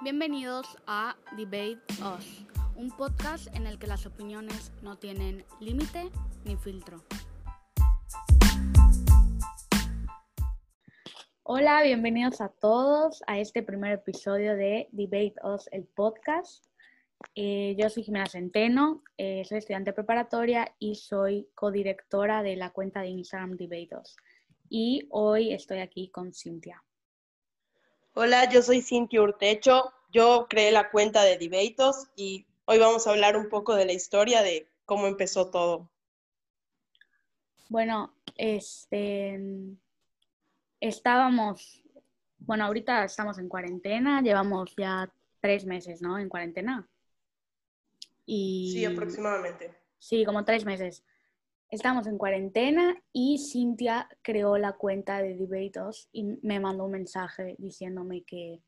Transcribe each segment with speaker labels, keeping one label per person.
Speaker 1: Bienvenidos a Debate Us, un podcast en el que las opiniones no tienen límite ni filtro. Hola, bienvenidos a todos a este primer episodio de Debate Us, el podcast. Eh, yo soy Jimena Centeno, eh, soy estudiante preparatoria y soy codirectora de la cuenta de Instagram Debate Us. Y hoy estoy aquí con Cintia.
Speaker 2: Hola, yo soy Cintia Urtecho. Yo creé la cuenta de Debatos y hoy vamos a hablar un poco de la historia de cómo empezó todo.
Speaker 1: Bueno, este estábamos, bueno, ahorita estamos en cuarentena, llevamos ya tres meses, ¿no? En cuarentena.
Speaker 2: Y, sí, aproximadamente.
Speaker 1: Sí, como tres meses. Estamos en cuarentena y Cintia creó la cuenta de Debatos y me mandó un mensaje diciéndome que,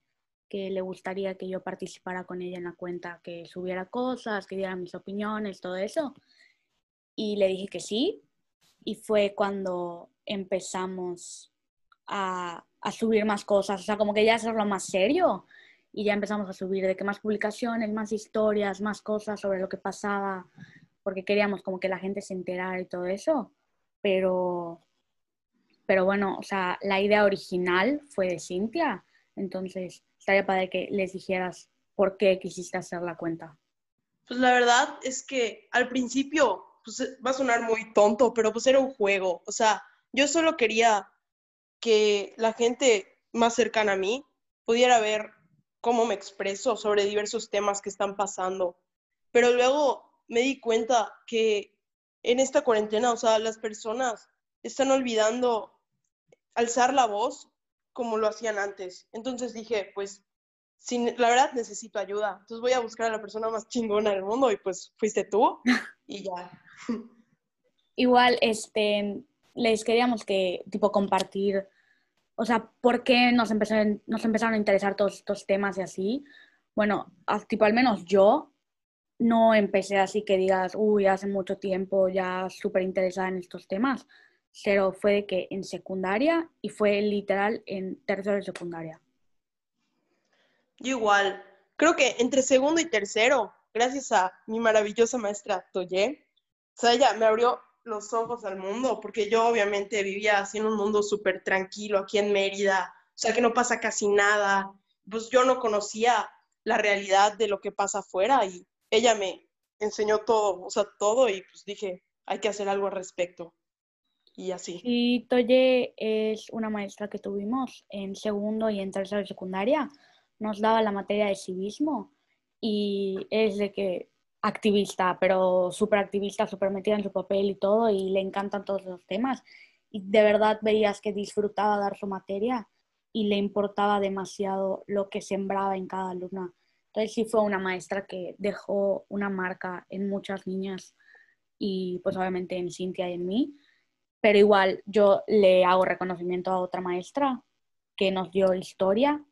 Speaker 1: que, le gustaría que yo participara con ella en la cuenta, que subiera cosas, que diera mis opiniones, todo eso. Y le dije que sí. Y fue cuando empezamos a, a subir más cosas, o sea, como que ya hacerlo más serio y ya empezamos a subir de que más publicaciones, más historias, más cosas sobre lo que pasaba, porque queríamos como que la gente se enterara y todo eso, pero, pero bueno, o sea, la idea original fue de Cintia, entonces estaría para que les dijeras por qué quisiste hacer la cuenta.
Speaker 2: Pues la verdad es que al principio pues, va a sonar muy tonto, pero pues era un juego, o sea, yo solo quería que la gente más cercana a mí pudiera ver cómo me expreso sobre diversos temas que están pasando. Pero luego me di cuenta que en esta cuarentena, o sea, las personas están olvidando alzar la voz como lo hacían antes. Entonces dije, pues, sin, la verdad necesito ayuda. Entonces voy a buscar a la persona más chingona del mundo y pues fuiste tú y ya.
Speaker 1: Igual, este, les queríamos que, tipo, compartir o sea, ¿por qué nos empezaron, nos empezaron a interesar todos estos temas y así? Bueno, tipo al menos yo no empecé así que digas, uy, hace mucho tiempo ya súper interesada en estos temas, pero fue de que en secundaria y fue literal en tercero de secundaria.
Speaker 2: Igual, creo que entre segundo y tercero, gracias a mi maravillosa maestra Toye, o sea, ella me abrió los ojos al mundo, porque yo obviamente vivía así en un mundo súper tranquilo aquí en Mérida, o sea que no pasa casi nada, pues yo no conocía la realidad de lo que pasa afuera y ella me enseñó todo, o sea, todo y pues dije, hay que hacer algo al respecto. Y así.
Speaker 1: Y Toye es una maestra que tuvimos en segundo y en tercero de secundaria. Nos daba la materia de civismo y es de que activista, pero súper activista, súper metida en su papel y todo, y le encantan todos los temas. Y de verdad veías que disfrutaba dar su materia y le importaba demasiado lo que sembraba en cada alumna. Entonces sí fue una maestra que dejó una marca en muchas niñas y pues obviamente en Cintia y en mí. Pero igual yo le hago reconocimiento a otra maestra que nos dio historia.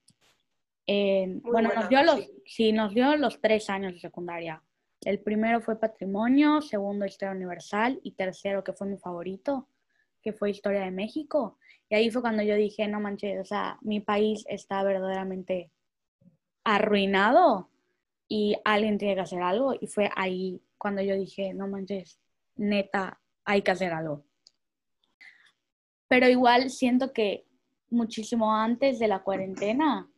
Speaker 1: bueno, nos dio los, sí, nos dio los tres años de secundaria el primero fue Patrimonio, segundo Historia Universal y tercero, que fue mi favorito, que fue Historia de México. Y ahí fue cuando yo dije, no manches, o sea, mi país está verdaderamente arruinado y alguien tiene que hacer algo. Y fue ahí cuando yo dije, no manches, neta, hay que hacer algo. Pero igual siento que muchísimo antes de la cuarentena,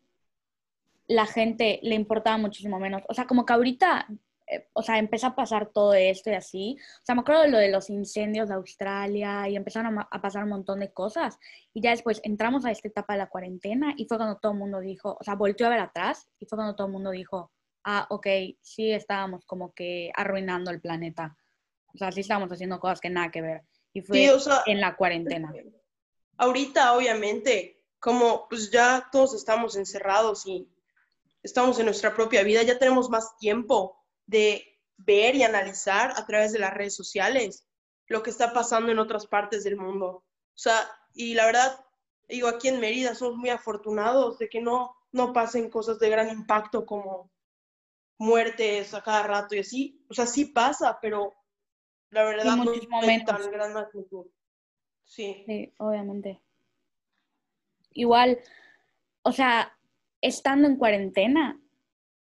Speaker 1: la gente le importaba muchísimo menos. O sea, como que ahorita eh, o sea, empezó a pasar todo esto y así. O sea, me acuerdo de lo de los incendios de Australia y empezaron a, pasar un montón de cosas. Y ya después entramos a esta etapa de la cuarentena y fue cuando todo el mundo dijo, o sea, volteó a ver atrás y fue cuando todo el mundo dijo, ah, ok, sí estábamos como que arruinando el planeta. O sea, sí estábamos haciendo cosas que nada que ver. Y fue en la cuarentena.
Speaker 2: Ahorita, obviamente, como pues ya todos estamos encerrados y estamos en nuestra propia vida, ya tenemos más tiempo de ver y analizar a través de las redes sociales lo que está pasando en otras partes del mundo. O sea, y la verdad, digo, aquí en Mérida somos muy afortunados de que no, no pasen cosas de gran impacto como muertes a cada rato y así. O sea, sí pasa, pero la verdad no es tan gran magnitud. Sí.
Speaker 1: Sí, obviamente. Igual, o sea, estando en cuarentena,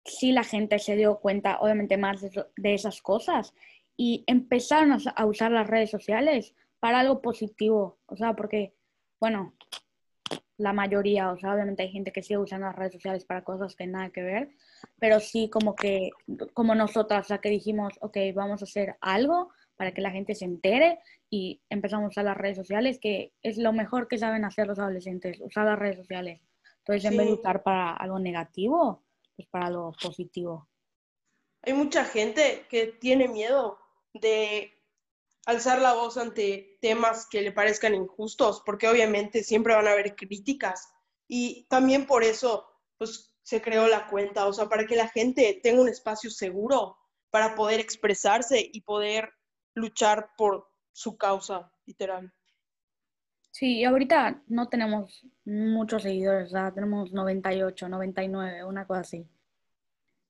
Speaker 1: sí la gente se dio cuenta, obviamente, más de, esas cosas y empezaron a usar las redes sociales para algo positivo. O sea, porque, bueno, la mayoría, o sea, obviamente hay gente que sigue usando las redes sociales para cosas que nada que ver, pero sí como que, como nosotras, o sea, que dijimos, ok, vamos a hacer algo para que la gente se entere y empezamos a usar las redes sociales, que es lo mejor que saben hacer los adolescentes, usar las redes sociales. Entonces, en vez de usar para algo negativo, pues para algo positivo.
Speaker 2: Hay mucha gente que tiene miedo de alzar la voz ante temas que le parezcan injustos, porque obviamente siempre van a haber críticas. Y también por eso, pues se creó la cuenta, o sea, para que la gente tenga un espacio seguro para poder expresarse y poder luchar por su causa, literal.
Speaker 1: Sí, ahorita no tenemos muchos seguidores, ¿verdad? tenemos 98, 99, una cosa así.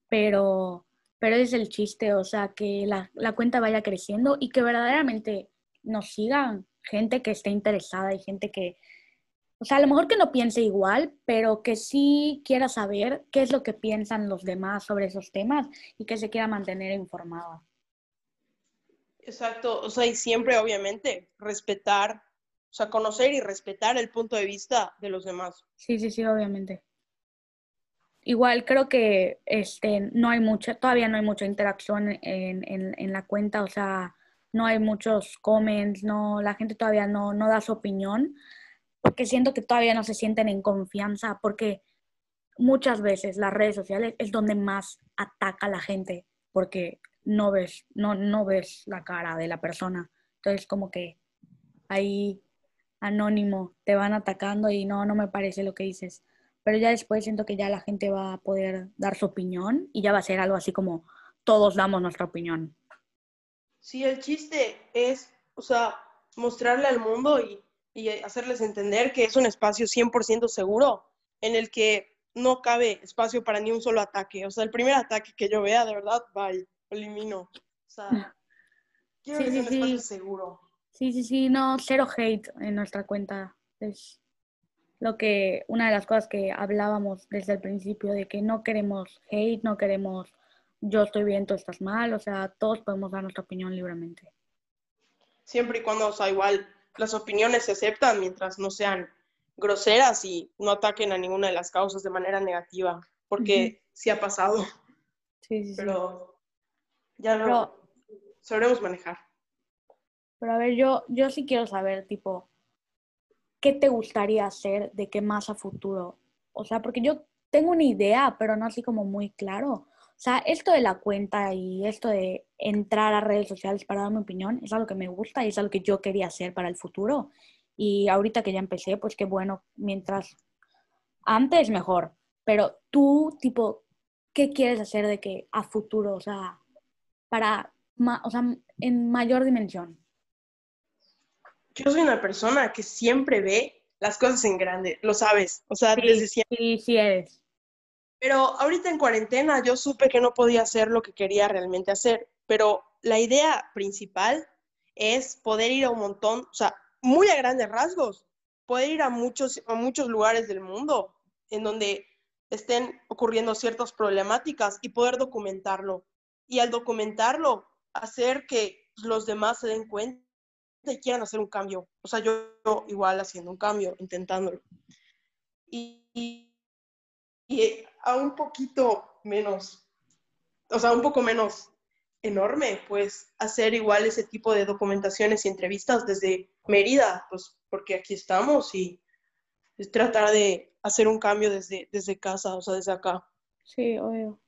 Speaker 1: Pero pero es el chiste, o sea, que la, la, cuenta vaya creciendo y que verdaderamente nos sigan gente que esté interesada y gente que, o sea, a lo mejor que no piense igual, pero que sí quiera saber qué es lo que piensan los demás sobre esos temas y que se quiera mantener informada.
Speaker 2: Exacto, o sea, y siempre obviamente respetar, o sea, conocer y respetar el punto de vista de los demás.
Speaker 1: Sí, sí, sí, obviamente. Igual creo que este, no hay mucha, todavía no hay mucha interacción en, en, en, la cuenta, o sea, no hay muchos comments, no, la gente todavía no, no da su opinión, porque siento que todavía no se sienten en confianza, porque muchas veces las redes sociales es donde más ataca la gente, porque no ves, no, no ves la cara de la persona. Entonces como que ahí anónimo te van atacando y no, no me parece lo que dices pero ya después siento que ya la gente va a poder dar su opinión y ya va a ser algo así como todos damos nuestra opinión.
Speaker 2: Sí, el chiste es, o sea, mostrarle al mundo y, y hacerles entender que es un espacio 100% seguro en el que no cabe espacio para ni un solo ataque. O sea, el primer ataque que yo vea, de verdad, bye, elimino. O sea, quiero que sea un espacio seguro.
Speaker 1: Sí, sí, sí, no, cero hate en nuestra cuenta. Es lo que, una de las cosas que hablábamos desde el principio, de que no queremos hate, no queremos yo estoy bien, tú estás mal, o sea, todos podemos dar nuestra opinión libremente.
Speaker 2: Siempre y cuando, o sea, igual las opiniones se aceptan mientras no sean groseras y no ataquen a ninguna de las causas de manera negativa, porque sí ha pasado. Sí, sí, Pero ya lo sabremos manejar.
Speaker 1: Pero a ver, yo, yo sí quiero saber, tipo, ¿qué te gustaría hacer de qué más a futuro? O sea, porque yo tengo una idea, pero no así como muy claro. O sea, esto de la cuenta y esto de entrar a redes sociales para dar mi opinión es algo que me gusta y es algo que yo quería hacer para el futuro. Y ahorita que ya empecé, pues qué bueno, mientras antes mejor. Pero tú, tipo, ¿qué quieres hacer de que a futuro? O sea, para, o sea, en mayor dimensión
Speaker 2: yo soy una persona que siempre ve las cosas en grande, lo sabes, o sea, desde siempre.
Speaker 1: Sí, sí eres.
Speaker 2: Pero ahorita en cuarentena yo supe que no podía hacer lo que quería realmente hacer, pero la idea principal es poder ir a un montón, o sea, muy a grandes rasgos, poder ir a muchos, a muchos lugares del mundo en donde estén ocurriendo ciertas problemáticas y poder documentarlo. Y al documentarlo, hacer que los demás se den cuenta quieran hacer un cambio. O sea, yo, igual haciendo un cambio, intentándolo. Y, y, a un poquito menos, o sea, un poco menos enorme, pues hacer igual ese tipo de documentaciones y entrevistas desde Mérida, pues porque aquí estamos y tratar de hacer un cambio desde, desde casa, o sea, desde acá.
Speaker 1: Sí, obvio.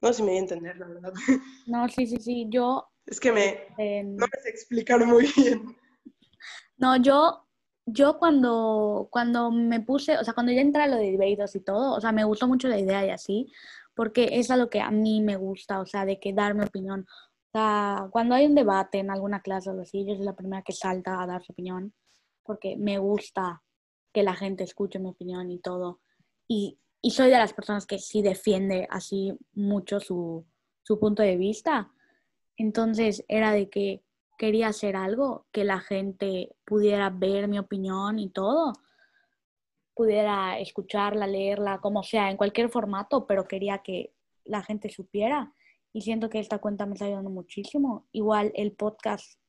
Speaker 2: No sé si me voy a entender, la verdad.
Speaker 1: No, sí, sí, sí. Yo
Speaker 2: es que me, no me sé explicar muy bien.
Speaker 1: No, yo, yo cuando, cuando me puse, o sea, cuando ya entré a lo de debates y todo, o sea, me gustó mucho la idea y así, porque es a lo que a mí me gusta, o sea, de que dar mi opinión. O sea, cuando hay un debate en alguna clase o así, yo soy la primera que salta a dar su opinión, porque me gusta que la gente escuche mi opinión y todo. Y, y soy de las personas que sí defiende así mucho su, su punto de vista. Entonces era de que quería hacer algo que la gente pudiera ver mi opinión y todo, pudiera escucharla, leerla, como sea, en cualquier formato, pero quería que la gente supiera y siento que esta cuenta me está ayudando muchísimo. Igual el podcast,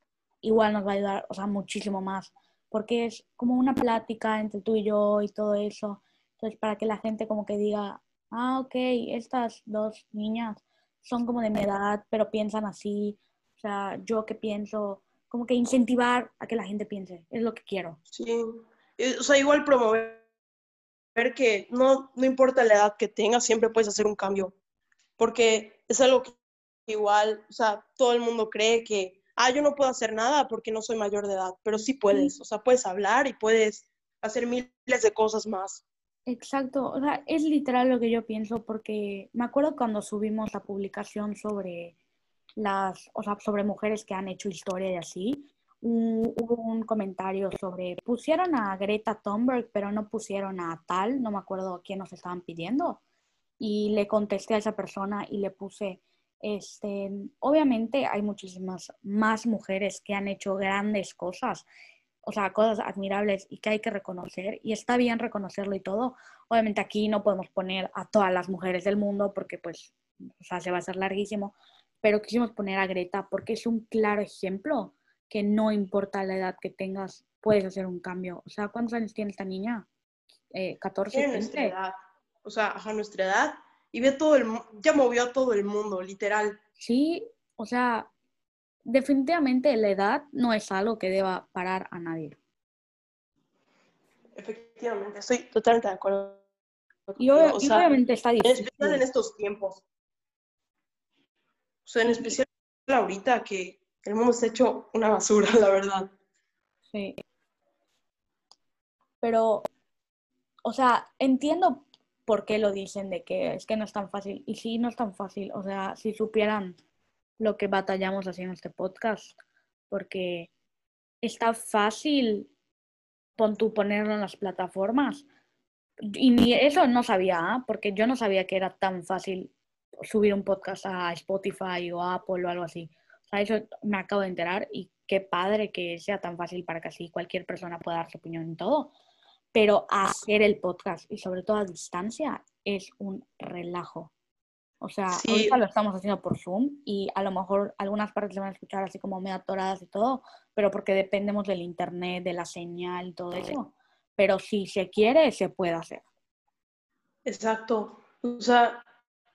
Speaker 1: igual nos va a ayudar, o sea, muchísimo más, porque es como una plática entre tú y yo y todo eso. Entonces, para que la gente como que diga, ah, ok, estas dos niñas son como de mi edad, pero piensan así. O sea, yo que pienso, como que incentivar a que la gente piense, es lo que quiero.
Speaker 2: Sí, o sea, igual promover que no, no importa la edad que tengas, siempre puedes hacer un cambio, porque es algo que igual, o sea, todo el mundo cree que, ah, yo no puedo hacer nada porque no soy mayor de edad, pero sí puedes, o sea, puedes hablar y puedes hacer miles de cosas más.
Speaker 1: Exacto, o sea, es literal lo que yo pienso porque me acuerdo cuando subimos la publicación sobre las, o sea, sobre mujeres que han hecho historia y así, hubo un comentario sobre, pusieron a Greta Thunberg, pero no pusieron a tal, no me acuerdo quién nos estaban pidiendo. Y le contesté a esa persona y le puse, este, obviamente hay muchísimas más mujeres que han hecho grandes cosas, o sea, cosas admirables y que hay que reconocer, y está bien reconocerlo y todo. Obviamente aquí no podemos poner a todas las mujeres del mundo porque pues, o sea, se va a hacer larguísimo, pero quisimos poner a Greta porque es un claro ejemplo que no importa la edad que tengas, puedes hacer un cambio. O sea, ¿cuántos años tiene esta niña? Eh, 14,
Speaker 2: tiene nuestra edad. O sea, a nuestra edad. Y ve todo el, ya movió a todo el mundo, literal.
Speaker 1: Sí, o sea, definitivamente la edad no es algo que deba parar a nadie.
Speaker 2: Efectivamente, estoy totalmente de acuerdo.
Speaker 1: Y, obviamente está difícil.
Speaker 2: En especial en estos tiempos. O sea, en especial ahorita que el mundo está hecho una basura, la verdad.
Speaker 1: Sí. Pero, o sea, entiendo por qué lo dicen de que es que no es tan fácil. Y sí, no es tan fácil. O sea, si supieran lo que batallamos haciendo este podcast, porque está fácil pon tú ponerlo en las plataformas. Y ni eso no sabía, ¿ah? porque yo no sabía que era tan fácil subir un podcast a Spotify o Apple o algo así. O sea, eso me acabo de enterar y qué padre que sea tan fácil para que así cualquier persona pueda dar su opinión en todo. Pero hacer el podcast y sobre todo a distancia es un relajo. O sea, ahorita lo estamos haciendo por Zoom y a lo mejor algunas partes se van a escuchar así como medio atoradas y todo, pero porque dependemos del internet, de la señal y todo eso. Pero si se quiere, se puede hacer.
Speaker 2: Exacto. O sea,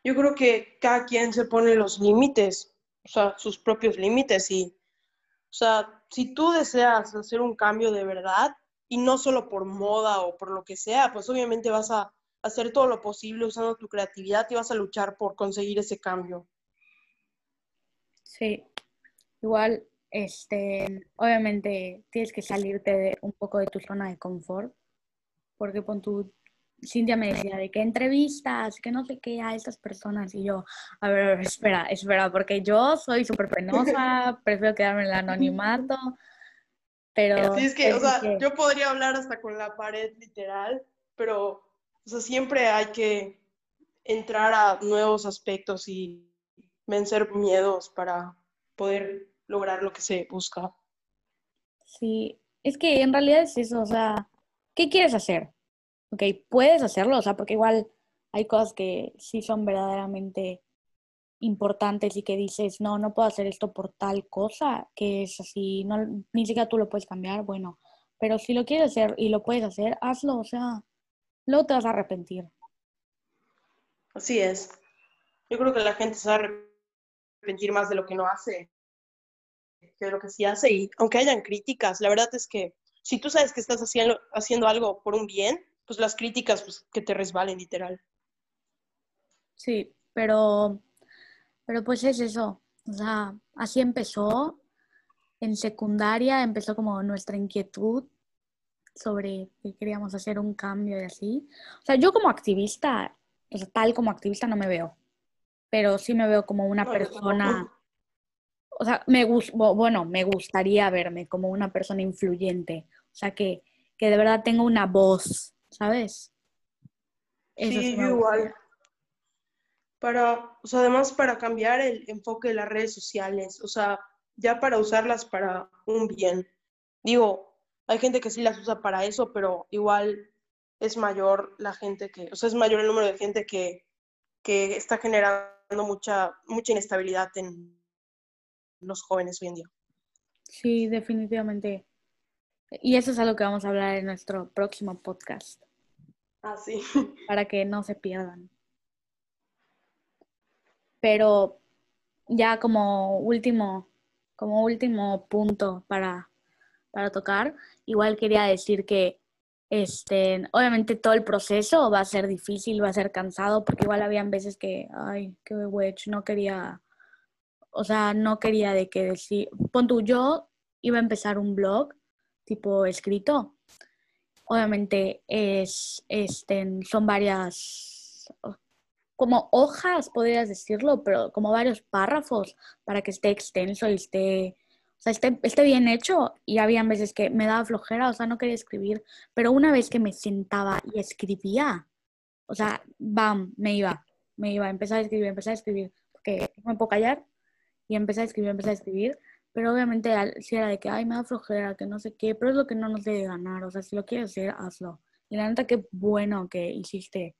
Speaker 2: yo creo que cada quien se pone los límites o sea, sus propios límites y, o sea, si tú deseas hacer un cambio de verdad y no solo por moda o por lo que sea, pues obviamente vas a hacer todo lo posible usando tu creatividad y vas a luchar por conseguir ese cambio.
Speaker 1: Sí, igual, este, obviamente tienes que salirte de, un poco de tu zona de confort, porque con tu Cintia me decía de qué entrevistas, que no sé qué a estas personas. Y yo, a ver, espera, espera, porque yo soy súper penosa, prefiero quedarme en el anonimato. Pero.
Speaker 2: Sí, es que, o sea, yo podría hablar hasta con la pared literal, pero, o sea, siempre hay que entrar a nuevos aspectos y vencer miedos para poder lograr lo que se busca.
Speaker 1: Sí, es que en realidad es eso, o sea, ¿qué quieres hacer? ok, puedes hacerlo, o sea, porque igual hay cosas que sí son verdaderamente importantes y que dices, no, no puedo hacer esto por tal cosa, que es así, no, ni siquiera tú lo puedes cambiar, bueno, pero si lo quieres hacer y lo puedes hacer, hazlo, o sea, luego te vas a arrepentir.
Speaker 2: Así es. Yo creo que la gente se va a arrepentir más de lo que no hace que de lo que sí hace y aunque hayan críticas, la verdad es que si tú sabes que estás haciendo, haciendo algo por un bien, pues las críticas pues, que te resbalen literal.
Speaker 1: Sí, pero, pero pues es eso. O sea, así empezó. En secundaria empezó como nuestra inquietud sobre que queríamos hacer un cambio y así. O sea, yo como activista, o sea, tal como activista no me veo, pero sí me veo como una persona, o sea, me bueno, me gustaría verme como una persona influyente, o sea, que, que de verdad tenga una voz ¿sabes?
Speaker 2: sí, igual. Para, o sea, además para cambiar el enfoque de las redes sociales, o sea, ya para usarlas para un bien. Digo, hay gente que sí las usa para eso, pero igual es mayor la gente que, o sea, es mayor el número de gente que que está generando mucha, mucha inestabilidad en los jóvenes hoy en día.
Speaker 1: Sí, definitivamente. Y eso es algo que vamos a hablar en nuestro próximo podcast.
Speaker 2: Ah, sí.
Speaker 1: Para que no se pierdan. Pero ya como último, como último punto para, para tocar, igual quería decir que este, obviamente todo el proceso va a ser difícil, va a ser cansado, porque igual habían veces que, ay, qué wedge, no quería, o sea, no quería de qué decir. Pon tú, yo iba a empezar un blog tipo escrito. Obviamente es, este, son varias, como hojas, podrías decirlo, pero como varios párrafos para que esté extenso y esté sea, esté, esté, bien hecho y había veces que me daba flojera, o sea, no quería escribir, pero una vez que me sentaba y escribía, o sea, bam, me iba, me iba, empezar a escribir, empezar a escribir, porque me puedo callar y empecé a escribir, empecé a escribir, pero obviamente si era de que, ay, me da flojera, que no sé qué, pero es lo que no nos debe ganar, o sea, si lo quieres hacer, hazlo. Y la neta, qué bueno que hiciste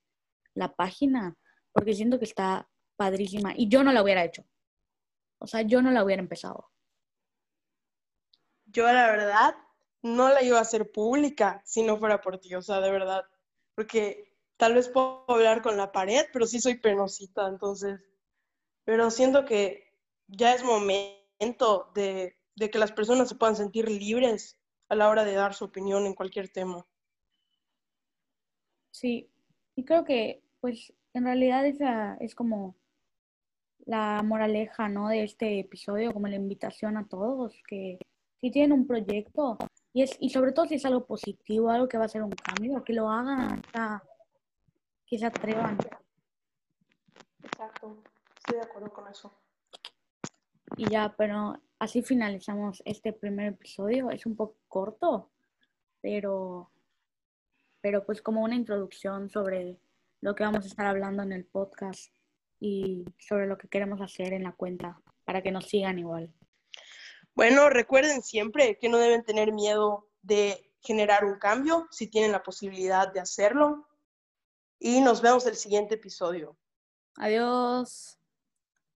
Speaker 1: la página, porque siento que está padrísima y yo no la hubiera hecho. O sea, yo no la hubiera empezado
Speaker 2: yo la verdad no la iba a hacer pública si no fuera por ti, o sea, de verdad, porque tal vez puedo hablar con la pared, pero sí soy penosita, entonces, pero siento que ya es momento de, de que las personas se puedan sentir libres a la hora de dar su opinión en cualquier tema.
Speaker 1: Sí, y creo que, pues, en realidad esa es como la moraleja, ¿no? De este episodio, como la invitación a todos, que si tienen un proyecto y, es, y sobre todo si es algo positivo, algo que va a ser un cambio, que lo hagan, que se atrevan.
Speaker 2: Exacto, estoy de acuerdo con eso.
Speaker 1: Y ya, pero así finalizamos este primer episodio. Es un poco corto, pero, pero pues como una introducción sobre lo que vamos a estar hablando en el podcast y sobre lo que queremos hacer en la cuenta para que nos sigan igual.
Speaker 2: Bueno, recuerden siempre que no deben tener miedo de generar un cambio si tienen la posibilidad de hacerlo. Y nos vemos el siguiente episodio.
Speaker 1: Adiós.